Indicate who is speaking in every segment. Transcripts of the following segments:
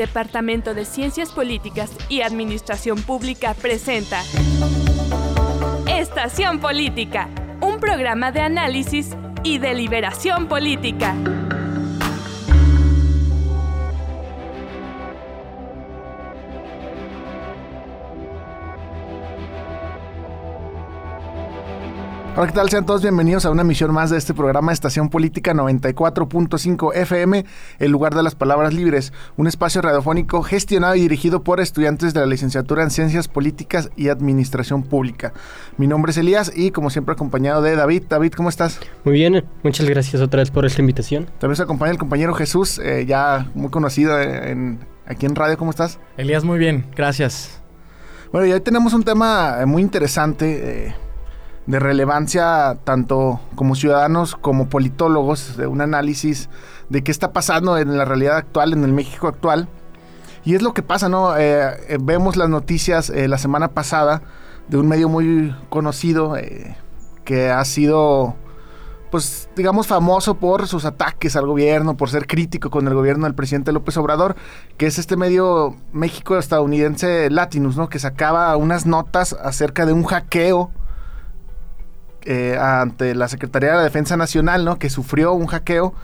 Speaker 1: Departamento de Ciencias Políticas y Administración Pública presenta Estación Política, un programa de análisis y deliberación política.
Speaker 2: Hola, ¿qué tal? Sean todos bienvenidos a una emisión más de este programa Estación Política 94.5 FM, el lugar de las palabras libres, un espacio radiofónico gestionado y dirigido por estudiantes de la licenciatura en Ciencias Políticas y Administración Pública. Mi nombre es Elías y como siempre acompañado de David. David, ¿cómo estás?
Speaker 3: Muy bien, muchas gracias otra vez por esta invitación.
Speaker 2: También se acompaña el compañero Jesús, eh, ya muy conocido en, aquí en radio. ¿Cómo estás?
Speaker 4: Elías, muy bien, gracias.
Speaker 2: Bueno, y hoy tenemos un tema eh, muy interesante. Eh, de relevancia tanto como ciudadanos como politólogos, de un análisis de qué está pasando en la realidad actual, en el México actual. Y es lo que pasa, ¿no? Eh, eh, vemos las noticias eh, la semana pasada de un medio muy conocido que ha sido, pues, digamos, famoso por sus ataques al gobierno, por ser crítico con el gobierno del presidente López Obrador, que es este medio México-estadounidense Latinus, ¿no? Que sacaba unas notas acerca de un hackeo eh, ante la Secretaría de la Defensa Nacional, ¿no? Que sufrió un hackeo.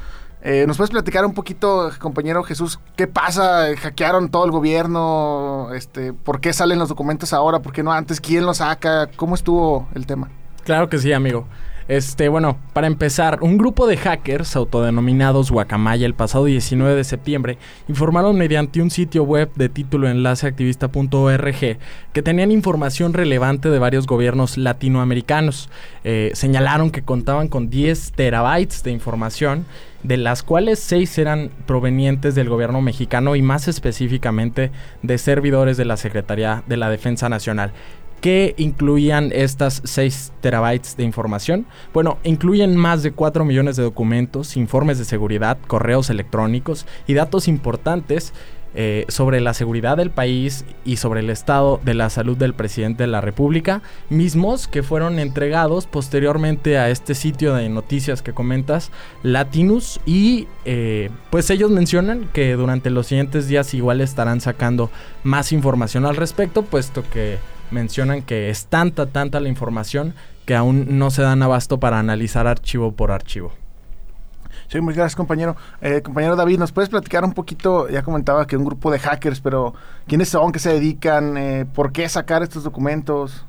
Speaker 2: Eh, ¿Nos puedes platicar un poquito, compañero Jesús, qué pasa? ¿Hackearon todo el gobierno? Este, ¿Por qué salen los documentos ahora? ¿Por qué no antes? ¿Quién los saca? ¿Cómo estuvo el tema?
Speaker 4: Claro que sí, amigo. Este, bueno, para empezar, un grupo de hackers autodenominados Guacamaya el pasado 19 de septiembre informaron mediante un sitio web de título enlaceactivista.org que tenían información relevante de varios gobiernos latinoamericanos. Eh, señalaron que contaban con 10 terabytes de información de las cuales 6 eran provenientes del gobierno mexicano y más específicamente de servidores de la Secretaría de la Defensa Nacional. ¿Qué incluían estas 6 terabytes de información? Bueno, incluyen más de 4 millones de documentos, informes de seguridad, correos electrónicos y datos importantes eh, sobre la seguridad del país y sobre el estado de la salud del presidente de la República, mismos que fueron entregados posteriormente a este sitio de noticias que comentas, Latinus, y eh, pues ellos mencionan que durante los siguientes días igual estarán sacando más información al respecto, puesto que mencionan que es tanta, tanta la información que aún no se dan abasto para analizar archivo por archivo.
Speaker 2: Sí, muchas gracias, compañero. Eh, compañero David, ¿nos puedes platicar un poquito? Ya comentaba que un grupo de hackers, pero ¿quiénes son? ¿Qué se dedican? Eh, ¿Por qué sacar estos documentos?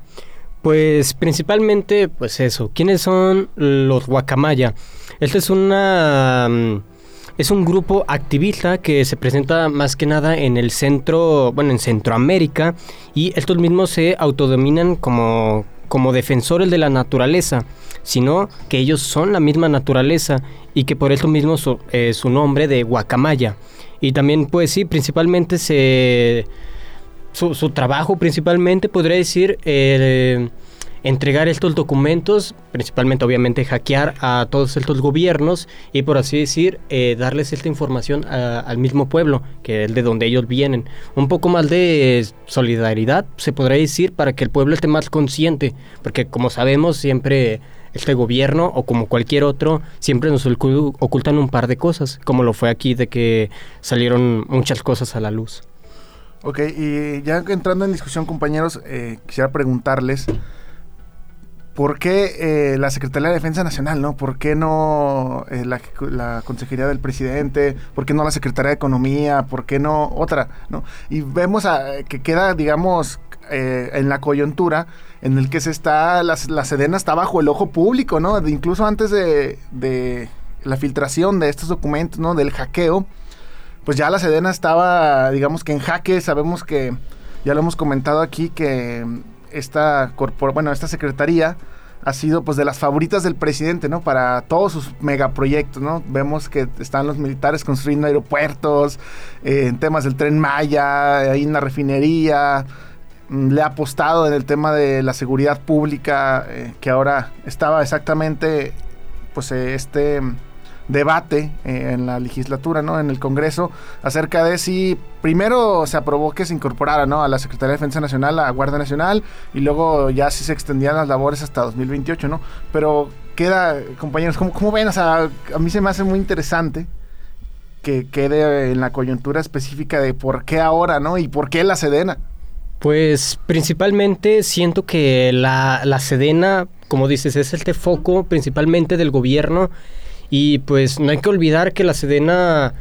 Speaker 3: Pues principalmente, pues eso. ¿Quiénes son los Guacamaya? Esta es una... Mm, es un grupo activista que se presenta más que nada en el centro, bueno, en Centroamérica, y estos mismos se autodominan como, como defensores de la naturaleza, sino que ellos son la misma naturaleza y que por eso mismo su, eh, su nombre de Guacamaya. Y también, pues sí, principalmente se... Su, su trabajo principalmente podría decir... Eh, entregar estos documentos, principalmente obviamente hackear a todos estos gobiernos y por así decir, eh, darles esta información al mismo pueblo, que es de donde ellos vienen. Un poco más de solidaridad, se podría decir, para que el pueblo esté más consciente, porque como sabemos siempre este gobierno o como cualquier otro siempre nos ocultan un par de cosas, como lo fue aquí de que salieron muchas cosas a la luz.
Speaker 2: Ok, y ya entrando en discusión compañeros, eh, quisiera preguntarles... ¿por qué eh, la Secretaría de Defensa Nacional, no? ¿Por qué no eh, la, Consejería del Presidente? ¿Por qué no la Secretaría de Economía? ¿Por qué no otra? ¿no? Y vemos que queda, digamos, eh, en la coyuntura en el que se está, la, Sedena está bajo el ojo público, ¿no? incluso antes de, de, la filtración de estos documentos, ¿no? Del hackeo, pues ya la Sedena estaba, digamos que en jaque, sabemos que, ya lo hemos comentado aquí, que esta bueno, esta secretaría ha sido pues de las favoritas del presidente, ¿no? Para todos sus megaproyectos, ¿no? Vemos que están los militares construyendo aeropuertos, eh, en temas del tren Maya, hay una refinería, mm, le ha apostado en el tema de la seguridad pública, eh, que ahora estaba exactamente, pues eh, este debate eh, en la legislatura, ¿no? En el Congreso, acerca de si primero se aprobó que se incorporara, ¿no? A la Secretaría de Defensa Nacional, a Guardia Nacional, y luego ya si se extendían las labores hasta 2028, ¿no? Pero queda, compañeros, ¿cómo, ven? O sea, a mí se me hace muy interesante que quede en la coyuntura específica de por qué ahora, ¿no? Y por qué la Sedena.
Speaker 3: Pues principalmente siento que la, la Sedena, como dices, es el foco principalmente del gobierno y pues no hay que olvidar que la Sedena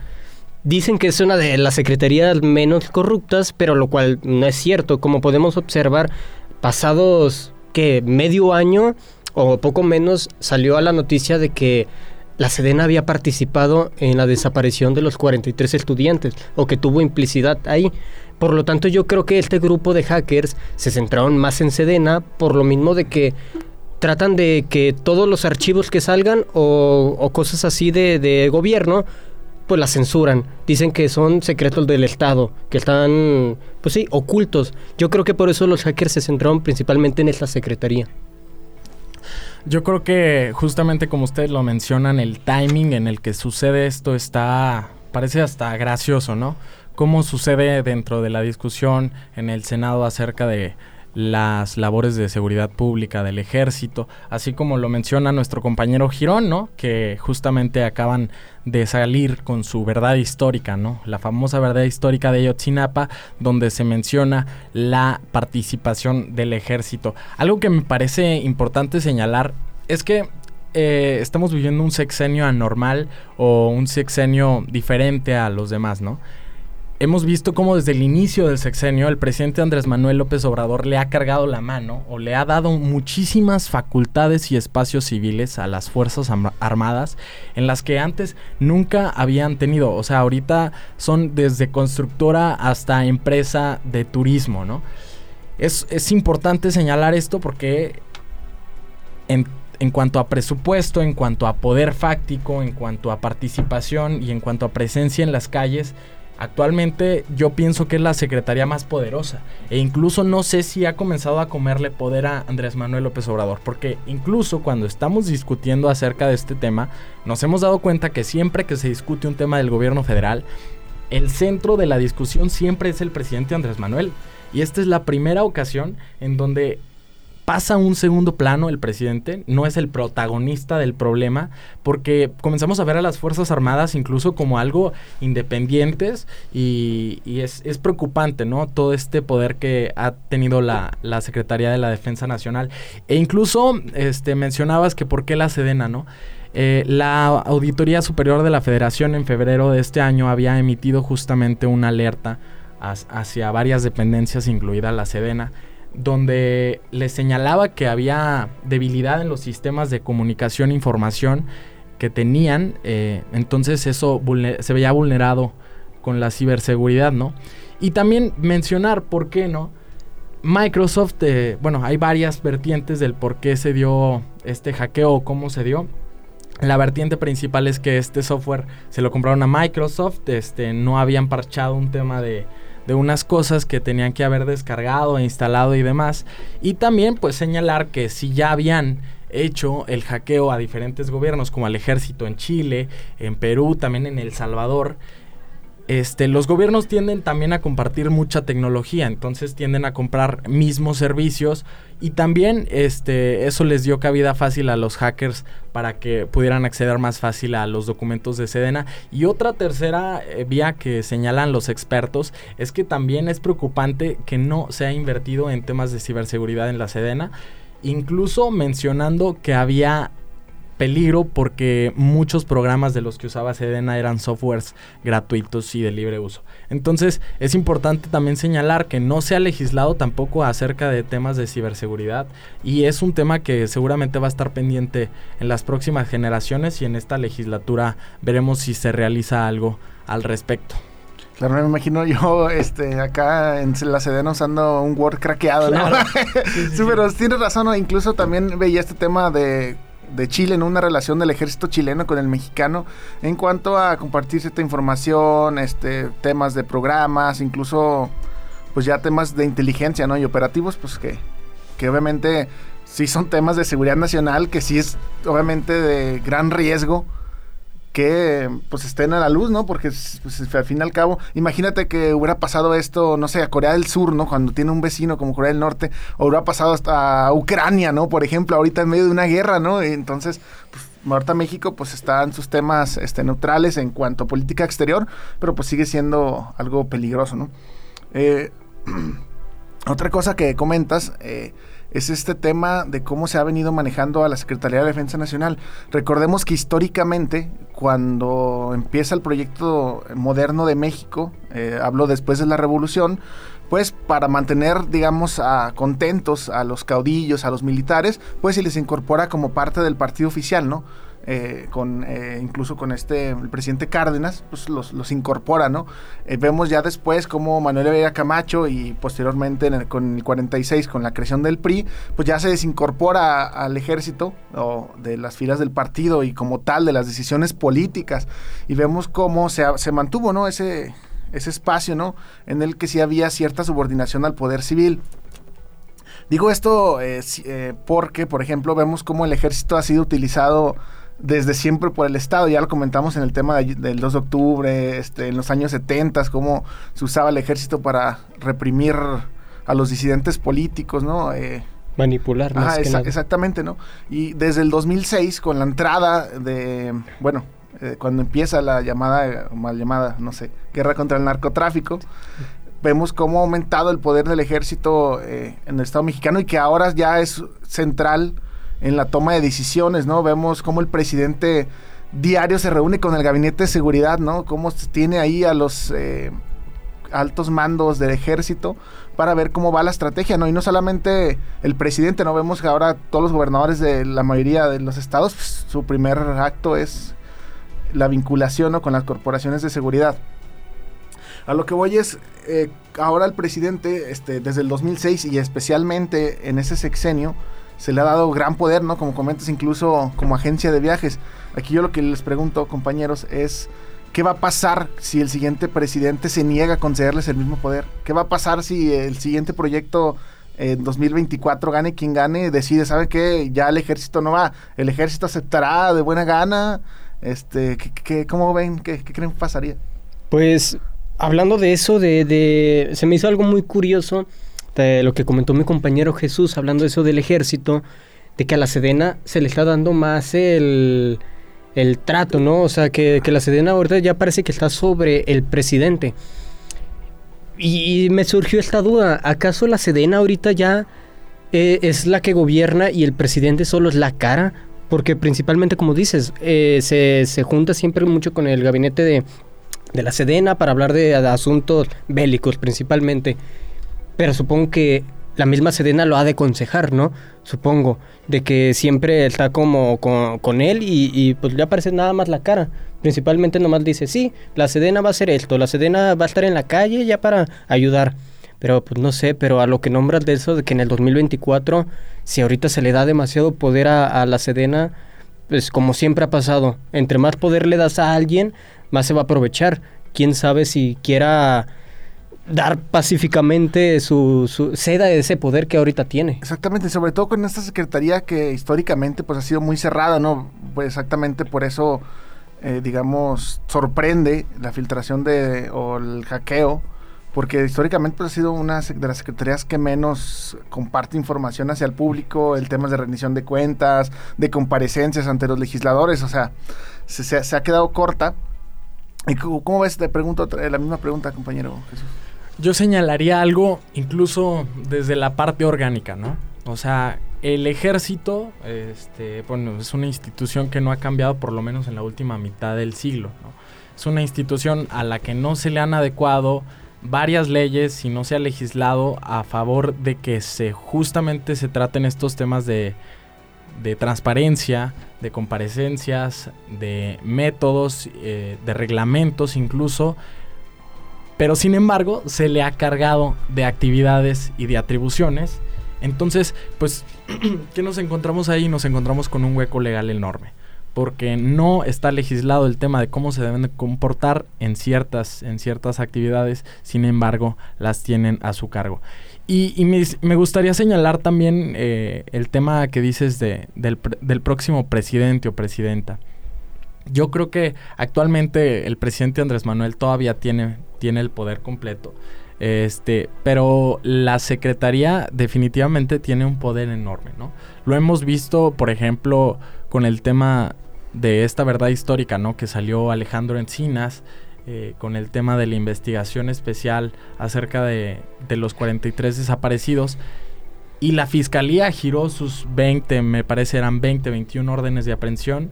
Speaker 3: dicen que es una de las secretarías menos corruptas, pero lo cual no es cierto. Como podemos observar, pasados que medio año o poco menos salió a la noticia de que la Sedena había participado en la desaparición de los 43 estudiantes o que tuvo implicidad ahí. Por lo tanto, yo creo que este grupo de hackers se centraron más en Sedena por lo mismo de que tratan de que todos los archivos que salgan o, cosas así de, de, gobierno, pues las censuran. Dicen que son secretos del Estado, que están, pues sí, ocultos. Yo creo que por eso los hackers se centraron principalmente en esta secretaría.
Speaker 4: Yo creo que justamente como ustedes lo mencionan, el timing en el que sucede esto está, parece hasta gracioso, ¿no? Cómo sucede dentro de la discusión en el Senado acerca de las labores de seguridad pública del ejército, así como lo menciona nuestro compañero Girón, ¿no? Que justamente acaban de salir con su verdad histórica, ¿no? La famosa verdad histórica de Yotzinapa, donde se menciona la participación del ejército. Algo que me parece importante señalar es que eh, estamos viviendo un sexenio anormal o un sexenio diferente a los demás, ¿no? Hemos visto cómo desde el inicio del sexenio el presidente Andrés Manuel López Obrador le ha cargado la mano o le ha dado muchísimas facultades y espacios civiles a las Fuerzas Armadas en las que antes nunca habían tenido. O sea, ahorita son desde constructora hasta empresa de turismo, ¿no? Es, es importante señalar esto porque en en cuanto a presupuesto, en cuanto a poder fáctico, en cuanto a participación y en cuanto a presencia en las calles, Actualmente yo pienso que es la secretaría más poderosa e incluso no sé si ha comenzado a comerle poder a Andrés Manuel López Obrador, porque incluso cuando estamos discutiendo acerca de este tema, nos hemos dado cuenta que siempre que se discute un tema del gobierno federal, el centro de la discusión siempre es el presidente Andrés Manuel. Y esta es la primera ocasión en donde pasa a un segundo plano el presidente, no es el protagonista del problema, porque comenzamos a ver a las Fuerzas Armadas incluso como algo independientes y, es, preocupante, ¿no? Todo este poder que ha tenido la, la, Secretaría de la Defensa Nacional. E incluso este, mencionabas que por qué la Sedena, ¿no? Eh, la Auditoría Superior de la Federación en febrero de este año había emitido justamente una alerta hacia varias dependencias, incluida la Sedena, donde le señalaba que había debilidad en los sistemas de comunicación e información que tenían, eh, entonces eso se veía vulnerado con la ciberseguridad, ¿no? Y también mencionar, ¿por qué no? Microsoft, eh, bueno, hay varias vertientes del por qué se dio este hackeo o cómo se dio. La vertiente principal es que este software se lo compraron a Microsoft, este, no habían parchado un tema de, de unas cosas que tenían que haber descargado e instalado y demás. Y también pues señalar que si ya habían hecho el hackeo a diferentes gobiernos como al ejército en Chile, en Perú, también en El Salvador, este, los gobiernos tienden también a compartir mucha tecnología, entonces tienden a comprar mismos servicios y también este, eso les dio cabida fácil a los hackers para que pudieran acceder más fácil a los documentos de Sedena. Y otra tercera eh, vía que señalan los expertos es que también es preocupante que no se ha invertido en temas de ciberseguridad en la Sedena, incluso mencionando que había peligro porque muchos programas de los que usaba Sedena eran softwares gratuitos y de libre uso. Entonces es importante también señalar que no se ha legislado tampoco acerca de temas de ciberseguridad y es un tema que seguramente va a estar pendiente en las próximas generaciones y en esta legislatura veremos si se realiza algo al respecto.
Speaker 2: Claro, me imagino yo este, acá en la Sedena usando un Word craqueado, ¿no? sí, pero tienes razón, incluso también veía este tema de de Chile, en una relación del ejército chileno con el mexicano en cuanto a compartir cierta información, este, temas de programas, incluso pues ya temas de inteligencia, ¿no? Y operativos, pues que, que obviamente sí son temas de seguridad nacional, que sí es obviamente de gran riesgo que pues estén a la luz, ¿no? Porque pues, al fin y al cabo, imagínate que hubiera pasado esto, no sé, a Corea del Sur, ¿no? Cuando tiene un vecino como Corea del Norte, o hubiera pasado hasta Ucrania, ¿no? Por ejemplo, ahorita en medio de una guerra, ¿no? entonces, pues Ahorita México pues está en sus temas este, neutrales en cuanto a política exterior, pero pues sigue siendo algo peligroso, ¿no? Eh, otra cosa que comentas eh, es este tema de cómo se ha venido manejando a la Secretaría de Defensa Nacional. Recordemos que históricamente, cuando empieza el proyecto moderno de México, eh, hablo después de la Revolución, pues para mantener, digamos, a, contentos a los caudillos, a los militares, pues se les incorpora como parte del partido oficial, ¿no? Eh, con eh, incluso con este el presidente Cárdenas, pues los, los incorpora, ¿no? Eh, vemos ya después como Manuel Vega Camacho y posteriormente con el 46 con la creación del PRI, pues ya se desincorpora al ejército o de las filas del partido y como tal de las decisiones políticas y vemos cómo se, se mantuvo, ¿no? Ese ese espacio, ¿no? En el que sí había cierta subordinación al poder civil. Digo esto eh, eh, porque, por ejemplo, vemos cómo el ejército ha sido utilizado desde siempre por el Estado. Ya lo comentamos en el tema del 2 de octubre, este, en los años 70, cómo se usaba el ejército para reprimir a los disidentes políticos, ¿no?
Speaker 3: Eh, Manipular, más
Speaker 2: Exactamente, ¿no? Y desde el 2006, con la entrada de, bueno, eh, cuando empieza la llamada, mal llamada, no sé, guerra contra el narcotráfico, vemos cómo ha aumentado el poder del ejército eh, en el Estado mexicano y que ahora ya es central en la toma de decisiones, ¿no? Vemos cómo el presidente diario se reúne con el gabinete de seguridad, ¿no? Cómo tiene ahí a los eh, altos mandos del ejército para ver cómo va la estrategia, ¿no? Y no solamente el presidente, ¿no? Vemos que ahora todos los gobernadores de la mayoría de los estados, pues, su primer acto es la vinculación con las corporaciones de seguridad. A lo que voy es, eh, ahora el presidente, este, desde el 2006 y especialmente en ese sexenio, se le ha dado gran poder, ¿no? Como comentas, incluso como agencia de viajes. Aquí yo lo que les pregunto, compañeros, es ¿qué va a pasar si el siguiente presidente se niega a concederles el mismo poder? ¿Qué va a pasar si el siguiente proyecto en 2024 gane quien gane, decide, ¿sabe qué? Ya el ejército no va, el ejército aceptará de buena gana este, ¿qué, cómo ven? ¿Qué, creen que pasaría?
Speaker 3: Pues hablando de eso, de, se me hizo algo muy curioso de lo que comentó mi compañero Jesús, hablando de eso del ejército, de que a la Sedena se le está dando más el, el trato, ¿no? O sea, que, que, la Sedena ahorita ya parece que está sobre el presidente. Y, me surgió esta duda, ¿acaso la Sedena ahorita ya eh, es la que gobierna y el presidente solo es la cara? porque principalmente, como dices, eh, se, junta siempre mucho con el gabinete de, la Sedena para hablar de, asuntos bélicos principalmente. Pero supongo que la misma Sedena lo ha de aconsejar, ¿no? Supongo, de que siempre está como con, él y, y, pues le aparece nada más la cara. Principalmente nomás dice, sí, la Sedena va a hacer esto, la Sedena va a estar en la calle ya para ayudar. Pero pues no sé, pero a lo que nombras de eso, de que en el 2024, si ahorita se le da demasiado poder a, la Sedena, pues como siempre ha pasado, entre más poder le das a alguien, más se va a aprovechar. Quién sabe si quiera dar pacíficamente su, su seda de ese poder que ahorita tiene.
Speaker 2: Exactamente, sobre todo con esta secretaría que históricamente pues ha sido muy cerrada, ¿no? Pues exactamente por eso, eh, digamos, sorprende la filtración de o el hackeo porque históricamente pues, ha sido una de las secretarías que menos comparte información hacia el público, el tema de rendición de cuentas, de comparecencias ante los legisladores, o sea, se, ha quedado corta. ¿Y cómo ves? Te pregunto la misma pregunta, compañero Jesús.
Speaker 4: Yo señalaría algo incluso desde la parte orgánica, ¿no? O sea, el ejército, este, bueno, es una institución que no ha cambiado por lo menos en la última mitad del siglo, ¿no? Es una institución a la que no se le han adecuado varias leyes y no se ha legislado a favor de que se justamente se traten estos temas de, de transparencia, de comparecencias, de métodos, eh, de reglamentos incluso, pero sin embargo se le ha cargado de actividades y de atribuciones. Entonces, pues, ¿qué nos encontramos ahí? Nos encontramos con un hueco legal enorme porque no está legislado el tema de cómo se deben comportar en ciertas, en ciertas actividades, sin embargo, las tienen a su cargo. Y, me, gustaría señalar también eh, el tema que dices de, del, próximo presidente o presidenta. Yo creo que actualmente el presidente Andrés Manuel todavía tiene, tiene el poder completo. Este, pero la secretaría definitivamente tiene un poder enorme, ¿no? Lo hemos visto, por ejemplo, con el tema de esta verdad histórica, ¿no? Que salió Alejandro Encinas eh, con el tema de la investigación especial acerca de, de los 43 desaparecidos. Y la fiscalía giró sus 20, me parece eran 20, 21 órdenes de aprehensión.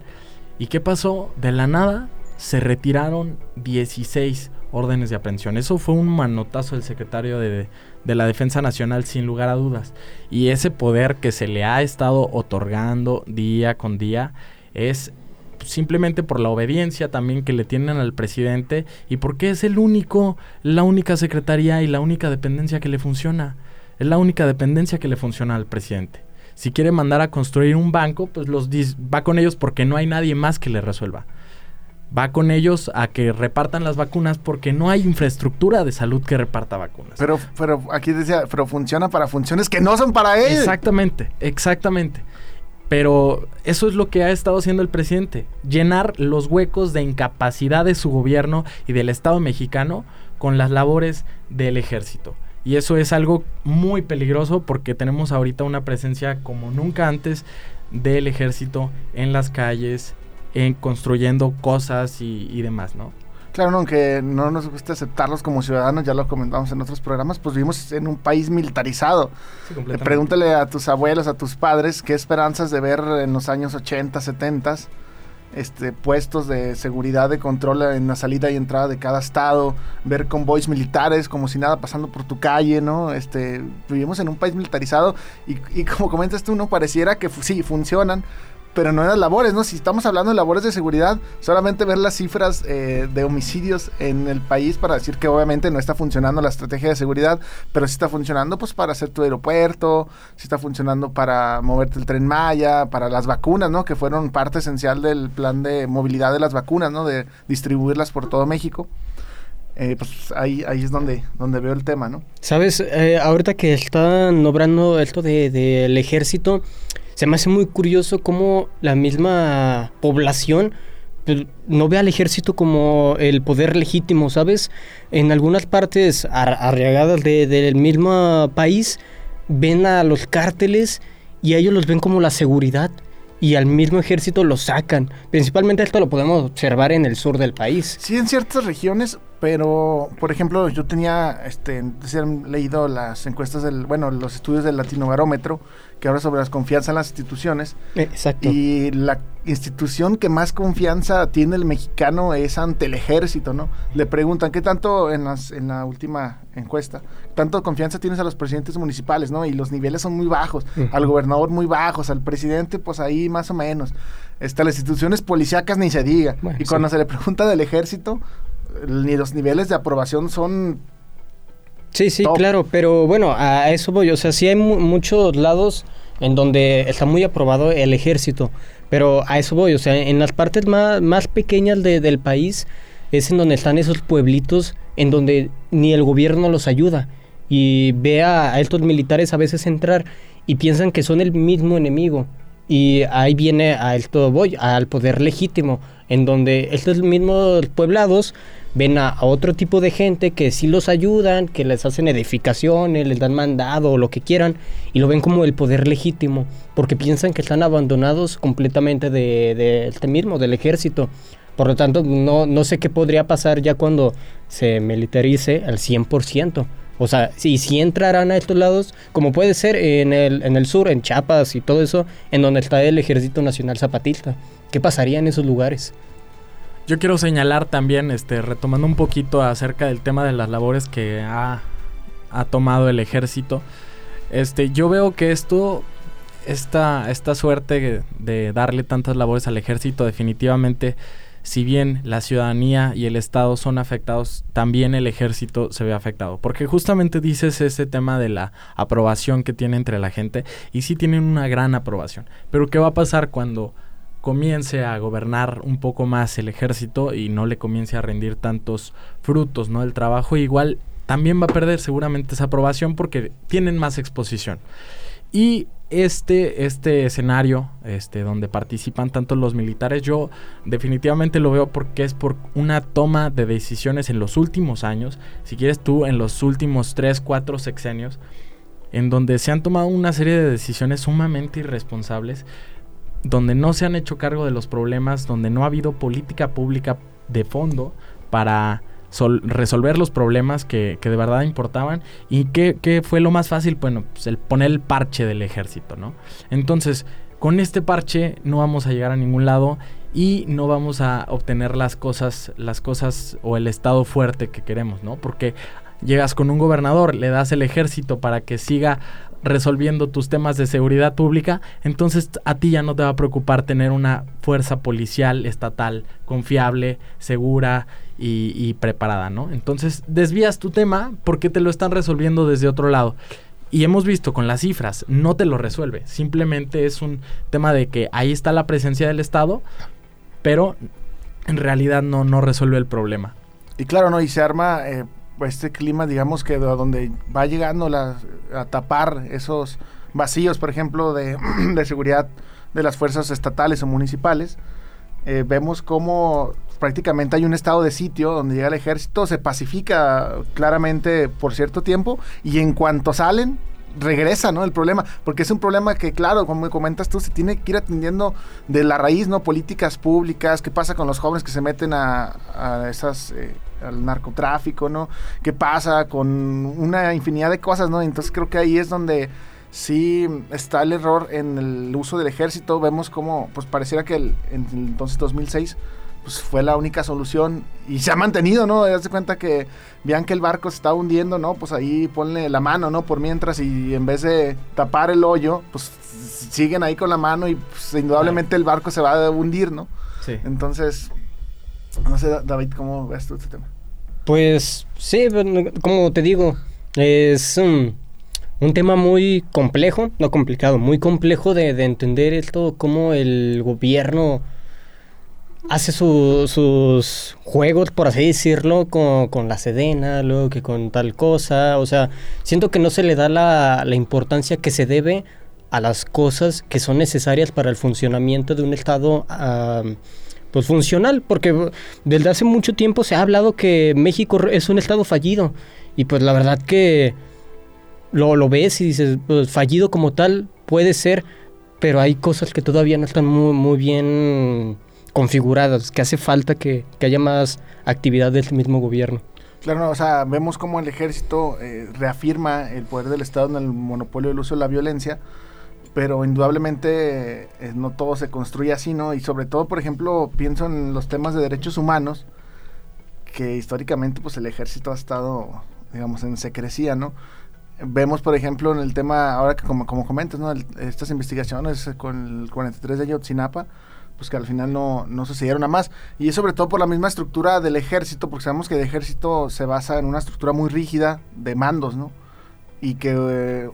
Speaker 4: ¿Y qué pasó? De la nada se retiraron 16 órdenes de aprehensión. Eso fue un manotazo del secretario de, de, la Defensa Nacional sin lugar a dudas. Y ese poder que se le ha estado otorgando día con día es simplemente por la obediencia también que le tienen al presidente y porque es el único, la única secretaría y la única dependencia que le funciona. Es la única dependencia que le funciona al presidente. Si quiere mandar a construir un banco, pues los va con ellos porque no hay nadie más que le resuelva va con ellos a que repartan las vacunas porque no hay infraestructura de salud que reparta vacunas.
Speaker 2: Pero, pero aquí decía, pero funciona para funciones que no son para él.
Speaker 4: Exactamente, exactamente. Pero eso es lo que ha estado haciendo el presidente, llenar los huecos de incapacidad de su gobierno y del Estado mexicano con las labores del ejército. Y eso es algo muy peligroso porque tenemos ahorita una presencia como nunca antes del ejército en las calles, en construyendo cosas y, demás, ¿no?
Speaker 2: Claro, aunque no nos gusta aceptarlos como ciudadanos, ya lo comentamos en otros programas, pues vivimos en un país militarizado. Sí, Pregúntale a tus abuelos, a tus padres, qué esperanzas de ver en los años 80, 70, este, puestos de seguridad, de control en la salida y entrada de cada estado, ver convoys militares como si nada pasando por tu calle, ¿no? Este, vivimos en un país militarizado y, y como comentas tú, no pareciera que sí, funcionan, pero no eran labores, ¿no? Si estamos hablando de labores de seguridad, solamente ver las cifras eh, de homicidios en el país para decir que obviamente no está funcionando la estrategia de seguridad, pero sí está funcionando pues para hacer tu aeropuerto, sí está funcionando para moverte el tren Maya, para las vacunas, ¿no? Que fueron parte esencial del plan de movilidad de las vacunas, ¿no? De distribuirlas por todo México. Eh, pues ahí, ahí es donde, donde veo el tema, ¿no?
Speaker 3: Sabes, eh, ahorita que están obrando esto del de, ejército, se me hace muy curioso cómo la misma población pues, no ve al ejército como el poder legítimo, ¿sabes? En algunas partes arriagadas del mismo país ven a los cárteles y a ellos los ven como la seguridad y al mismo ejército lo sacan. Principalmente esto lo podemos observar en el sur del país.
Speaker 2: Sí, en ciertas regiones, pero por ejemplo, yo tenía este leído las encuestas del, bueno, los estudios del Latinobarómetro que habla sobre la confianza en las instituciones.
Speaker 3: Exacto.
Speaker 2: Y la institución que más confianza tiene el mexicano es ante el ejército, ¿no? Le preguntan, ¿qué tanto en, las, en la última encuesta? ¿Tanto confianza tienes a los presidentes municipales, no? Y los niveles son muy bajos, al gobernador muy bajos, al presidente pues ahí más o menos. Está, las instituciones policíacas ni se diga. y cuando se le pregunta del ejército, ni los niveles de aprobación son
Speaker 3: Sí, sí, claro, pero bueno, a eso voy. O sea, sí hay muchos lados en donde está muy aprobado el ejército, pero a eso voy. O sea, en las partes más, más pequeñas del país es en donde están esos pueblitos en donde ni el gobierno los ayuda. Y ve a, estos militares a veces entrar y piensan que son el mismo enemigo. Y ahí viene a esto voy, al poder legítimo, en donde estos mismos pueblados ven a, otro tipo de gente que sí los ayudan, que les hacen edificaciones, les dan mandado o lo que quieran, y lo ven como el poder legítimo, porque piensan que están abandonados completamente de, este mismo, del ejército. Por lo tanto, no, no sé qué podría pasar ya cuando se militarice al 100%. O sea, si, si entrarán a estos lados, como puede ser en el, en el sur, en Chiapas y todo eso, en donde está el Ejército Nacional Zapatista. ¿Qué pasaría en esos lugares?
Speaker 4: Yo quiero señalar también, este, retomando un poquito acerca del tema de las labores que ha, tomado el ejército. Este, yo veo que esto, esta, esta suerte de darle tantas labores al ejército, definitivamente, si bien la ciudadanía y el Estado son afectados, también el ejército se ve afectado. Porque justamente dices ese tema de la aprobación que tiene entre la gente, y sí tienen una gran aprobación. Pero ¿qué va a pasar cuando comience a gobernar un poco más el ejército y no le comience a rendir tantos frutos, ¿no? El trabajo igual también va a perder seguramente esa aprobación porque tienen más exposición. Y este, este escenario, este, donde participan tanto los militares, yo definitivamente lo veo porque es por una toma de decisiones en los últimos años, si quieres tú, en los últimos 3, 4 sexenios, en donde se han tomado una serie de decisiones sumamente irresponsables donde no se han hecho cargo de los problemas, donde no ha habido política pública de fondo para resolver los problemas que, de verdad importaban. ¿Y qué, fue lo más fácil? Bueno, pues el poner el parche del ejército, ¿no? Entonces, con este parche no vamos a llegar a ningún lado y no vamos a obtener las cosas, las cosas o el estado fuerte que queremos, ¿no? Porque llegas con un gobernador, le das el ejército para que siga resolviendo tus temas de seguridad pública, entonces a ti ya no te va a preocupar tener una fuerza policial estatal confiable, segura y, preparada, ¿no? Entonces desvías tu tema porque te lo están resolviendo desde otro lado. Y hemos visto con las cifras, no te lo resuelve. Simplemente es un tema de que ahí está la presencia del Estado, pero en realidad no, no resuelve el problema.
Speaker 2: Y claro, ¿no? Y se arma eh, este clima, digamos que donde va llegando a tapar esos vacíos, por ejemplo, de, de seguridad de las fuerzas estatales o municipales. Eh, vemos cómo prácticamente hay un estado de sitio donde llega el ejército, se pacifica claramente por cierto tiempo y en cuanto salen, regresa, ¿no? El problema, porque es un problema que, claro, como comentas tú, se tiene que ir atendiendo de la raíz, ¿no? Políticas públicas, qué pasa con los jóvenes que se meten a, a esas, eh, al narcotráfico, ¿no? ¿Qué pasa con una infinidad de cosas, ¿no? Entonces creo que ahí es donde sí está el error en el uso del ejército. Vemos como, pues pareciera que el, en el entonces 2006 pues fue la única solución y se ha mantenido, ¿no? Haz de cuenta que vean que el barco se está hundiendo, ¿no? Pues ahí ponle la mano, ¿no? Por mientras y en vez de tapar el hoyo, pues siguen ahí con la mano y pues, indudablemente el barco se va a hundir, ¿no? Sí. Entonces, no sé, David, ¿cómo ves tú este tema?
Speaker 3: Pues sí, como te digo, es un, tema muy complejo, no complicado, muy complejo de, de entender esto, cómo el gobierno hace sus juegos, por así decirlo, con, con, la sedena, luego que con tal cosa. O sea, siento que no se le da la, la, importancia que se debe a las cosas que son necesarias para el funcionamiento de un Estado pues funcional, porque desde hace mucho tiempo se ha hablado que México es un Estado fallido. Y pues la verdad que lo, lo ves y dices, pues fallido como tal puede ser, pero hay cosas que todavía no están muy, muy bien configuradas, que hace falta que, haya más actividad del mismo gobierno.
Speaker 2: Claro, o sea, vemos cómo el ejército eh, reafirma el poder del Estado en el monopolio del uso de la violencia, pero indudablemente eh, no todo se construye así, ¿no? Y sobre todo, por ejemplo, pienso en los temas de derechos humanos, que históricamente pues el ejército ha estado, digamos, en secrecía, ¿no? Vemos, por ejemplo, en el tema, ahora que como, como comentas, ¿no? estas investigaciones con el 43 de Ayotzinapa, pues que al final no, no sucedieron a más. Y es sobre todo por la misma estructura del ejército, porque sabemos que el ejército se basa en una estructura muy rígida de mandos, ¿no? Y que eh,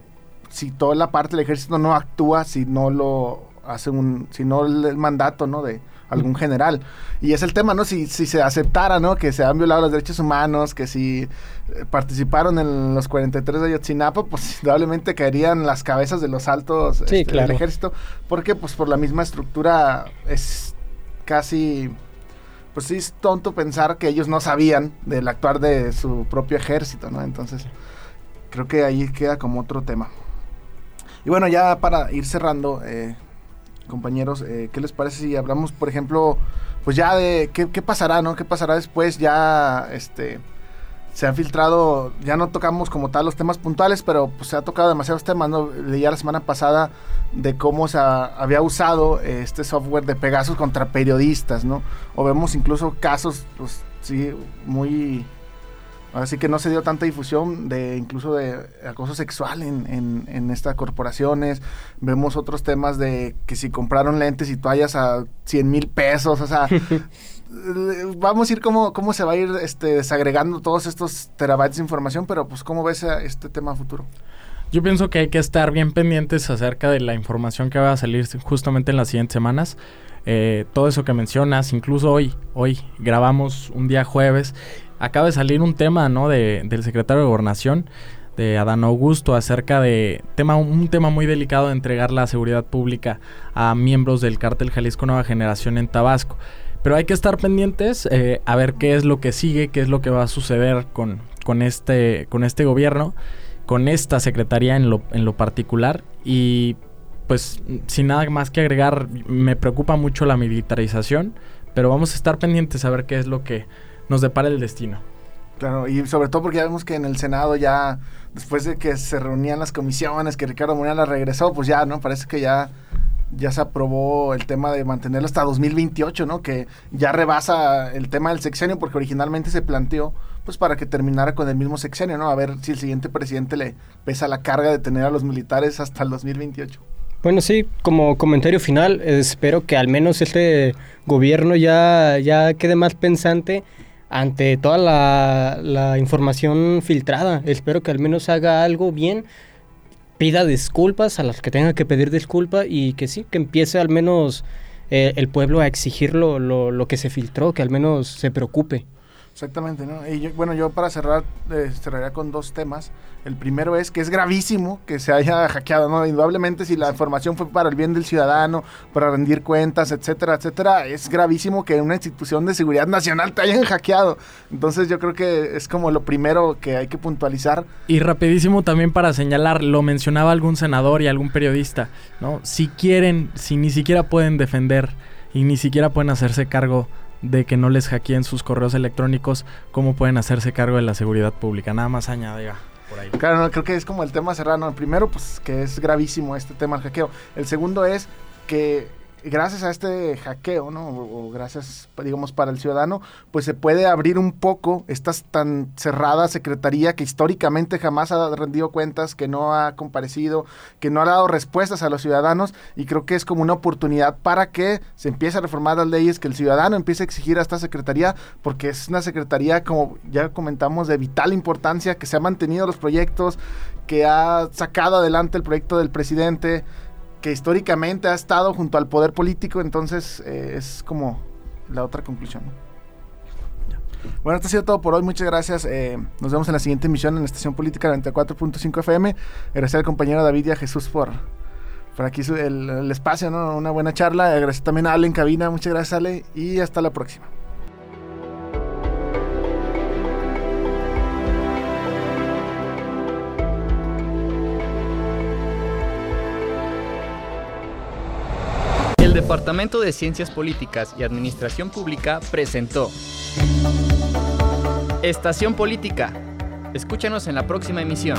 Speaker 2: si toda la parte del ejército no actúa, si no lo hace un, si no el mandato, ¿no? De, algún general. Y es el tema, ¿no? Si, si se aceptara, ¿no? Que se han violado los derechos humanos, que si eh, participaron en los 43 de Ayotzinapa, pues indudablemente caerían las cabezas de los altos este, del ejército, porque pues por la misma estructura es casi... Pues sí es tonto pensar que ellos no sabían del actuar de su propio ejército, ¿no? Entonces, creo que ahí queda como otro tema. Y bueno, ya para ir cerrando, eh, compañeros, eh, ¿qué les parece si hablamos, por ejemplo, pues ya de qué, pasará, ¿no? ¿Qué pasará después? Ya, este, se ha filtrado, ya no tocamos como tal los temas puntuales, pero pues se ha tocado demasiados temas, ¿no? Leía la semana pasada de cómo se había usado este software de Pegasus contra periodistas, ¿no? O vemos incluso casos, pues sí, muy Así que no se dio tanta difusión de incluso de acoso sexual en, en, estas corporaciones. Vemos otros temas de que si compraron lentes y toallas a 100 mil pesos, o sea, vamos a ir cómo, cómo se va a ir este, desagregando todos estos terabytes de información, pero pues cómo ves este tema futuro.
Speaker 4: Yo pienso que hay que estar bien pendientes acerca de la información que va a salir justamente en las siguientes semanas. Eh, todo eso que mencionas, incluso hoy, hoy grabamos un día jueves acaba de salir un tema, ¿no? De, del secretario de Gobernación, de Adán Augusto, acerca de tema, un tema muy delicado de entregar la seguridad pública a miembros del cártel Jalisco Nueva Generación en Tabasco. Pero hay que estar pendientes eh, a ver qué es lo que sigue, qué es lo que va a suceder con, con, este, con este gobierno, con esta secretaría en lo, en lo particular. Y pues sin nada más que agregar, me preocupa mucho la militarización, pero vamos a estar pendientes a ver qué es lo que nos depara el destino.
Speaker 2: Claro, y sobre todo porque ya vemos que en el Senado ya, después de que se reunían las comisiones, que Ricardo Monreal la regresó, pues ya, ¿no? Parece que ya, ya se aprobó el tema de mantenerlo hasta 2028, ¿no? Que ya rebasa el tema del sexenio porque originalmente se planteó pues para que terminara con el mismo sexenio, ¿no? A ver si el siguiente presidente le pesa la carga de tener a los militares hasta el 2028.
Speaker 3: Bueno, sí, como comentario final, espero que al menos este gobierno ya, ya quede más pensante ante toda la, información filtrada. Espero que al menos haga algo bien, pida disculpas a las que tenga que pedir disculpas y que sí, que empiece al menos eh, el pueblo a exigir lo, lo que se filtró, que al menos se preocupe.
Speaker 2: Exactamente, ¿no? Y bueno, yo para cerrar, eh, cerraría con dos temas. El primero es que es gravísimo que se haya hackeado, ¿no? Indudablemente si la información fue para el bien del ciudadano, para rendir cuentas, etcétera, etcétera, es gravísimo que una institución de seguridad nacional te hayan hackeado. Entonces yo creo que es como lo primero que hay que puntualizar.
Speaker 4: Y rapidísimo también para señalar, lo mencionaba algún senador y algún periodista, ¿no? Si quieren, si ni siquiera pueden defender y ni siquiera pueden hacerse cargo de que no les hackeen sus correos electrónicos, ¿cómo pueden hacerse cargo de la seguridad pública? Nada más añadiga. Por ahí.
Speaker 2: Claro, no, creo que es como el tema cerrado. El primero, pues que es gravísimo este tema del hackeo. El segundo es que gracias a este hackeo, ¿no? O, gracias, digamos, para el ciudadano, pues se puede abrir un poco esta tan cerrada secretaría que históricamente jamás ha rendido cuentas, que no ha comparecido, que no ha dado respuestas a los ciudadanos y creo que es como una oportunidad para que se empiece a reformar las leyes, que el ciudadano empiece a exigir a esta secretaría, porque es una secretaría, como ya comentamos, de vital importancia, que se ha mantenido los proyectos, que ha sacado adelante el proyecto del presidente, que históricamente ha estado junto al poder político, entonces eh, es como la otra conclusión. Bueno, esto ha sido todo por hoy. Muchas gracias. Eh, nos vemos en la siguiente emisión en la Estación Política 94.5 FM. Gracias al compañero David y a Jesús por, por aquí el, el espacio, ¿no? Una buena charla. Gracias también a Ale en cabina. Muchas gracias, Ale. Y hasta la próxima.
Speaker 5: Departamento de Ciencias Políticas y Administración Pública presentó Estación Política. Escúchanos en la próxima emisión.